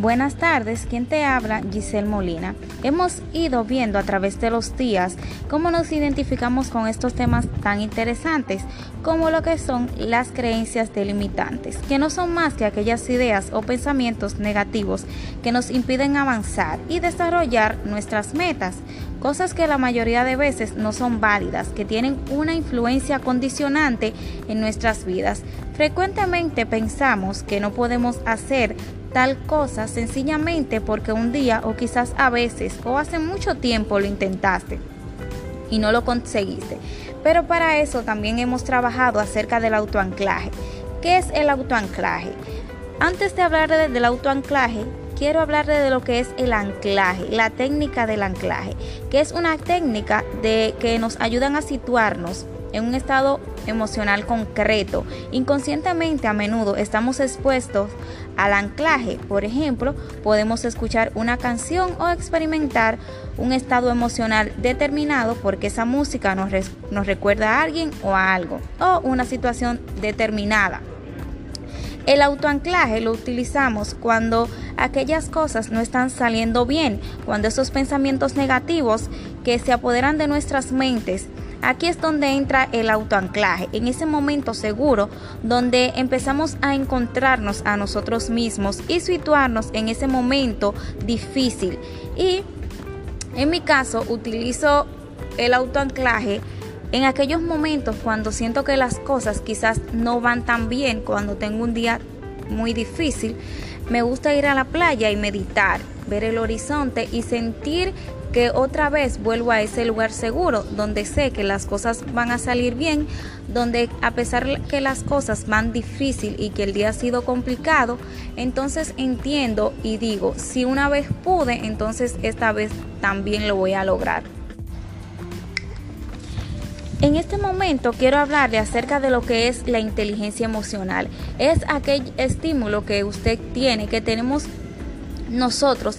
Buenas tardes, ¿quién te habla? Giselle Molina. Hemos ido viendo a través de los días cómo nos identificamos con estos temas tan interesantes como lo que son las creencias delimitantes, que no son más que aquellas ideas o pensamientos negativos que nos impiden avanzar y desarrollar nuestras metas, cosas que la mayoría de veces no son válidas, que tienen una influencia condicionante en nuestras vidas. Frecuentemente pensamos que no podemos hacer tal cosa sencillamente porque un día o quizás a veces o hace mucho tiempo lo intentaste y no lo conseguiste. Pero para eso también hemos trabajado acerca del autoanclaje. ¿Qué es el autoanclaje? Antes de hablar del autoanclaje, quiero hablar de lo que es el anclaje, la técnica del anclaje, que es una técnica de que nos ayudan a situarnos en un estado emocional concreto. Inconscientemente a menudo estamos expuestos al anclaje. Por ejemplo, podemos escuchar una canción o experimentar un estado emocional determinado porque esa música nos, nos recuerda a alguien o a algo o una situación determinada. El autoanclaje lo utilizamos cuando aquellas cosas no están saliendo bien, cuando esos pensamientos negativos que se apoderan de nuestras mentes Aquí es donde entra el autoanclaje, en ese momento seguro donde empezamos a encontrarnos a nosotros mismos y situarnos en ese momento difícil. Y en mi caso utilizo el autoanclaje en aquellos momentos cuando siento que las cosas quizás no van tan bien, cuando tengo un día muy difícil, me gusta ir a la playa y meditar, ver el horizonte y sentir que otra vez vuelvo a ese lugar seguro donde sé que las cosas van a salir bien, donde a pesar que las cosas van difícil y que el día ha sido complicado, entonces entiendo y digo, si una vez pude, entonces esta vez también lo voy a lograr. En este momento quiero hablarle acerca de lo que es la inteligencia emocional. Es aquel estímulo que usted tiene, que tenemos nosotros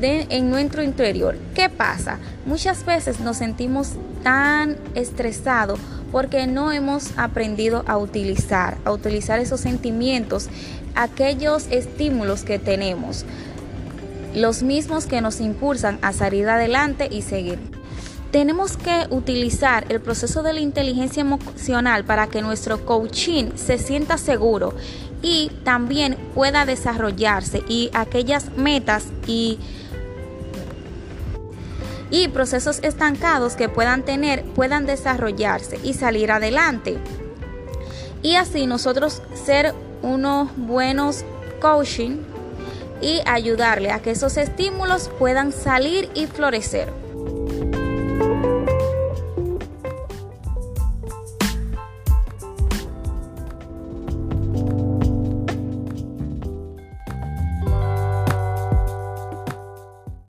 en nuestro interior. ¿Qué pasa? Muchas veces nos sentimos tan estresados porque no hemos aprendido a utilizar, a utilizar esos sentimientos, aquellos estímulos que tenemos, los mismos que nos impulsan a salir adelante y seguir. Tenemos que utilizar el proceso de la inteligencia emocional para que nuestro coaching se sienta seguro y también pueda desarrollarse y aquellas metas y y procesos estancados que puedan tener puedan desarrollarse y salir adelante. Y así nosotros ser unos buenos coaching y ayudarle a que esos estímulos puedan salir y florecer.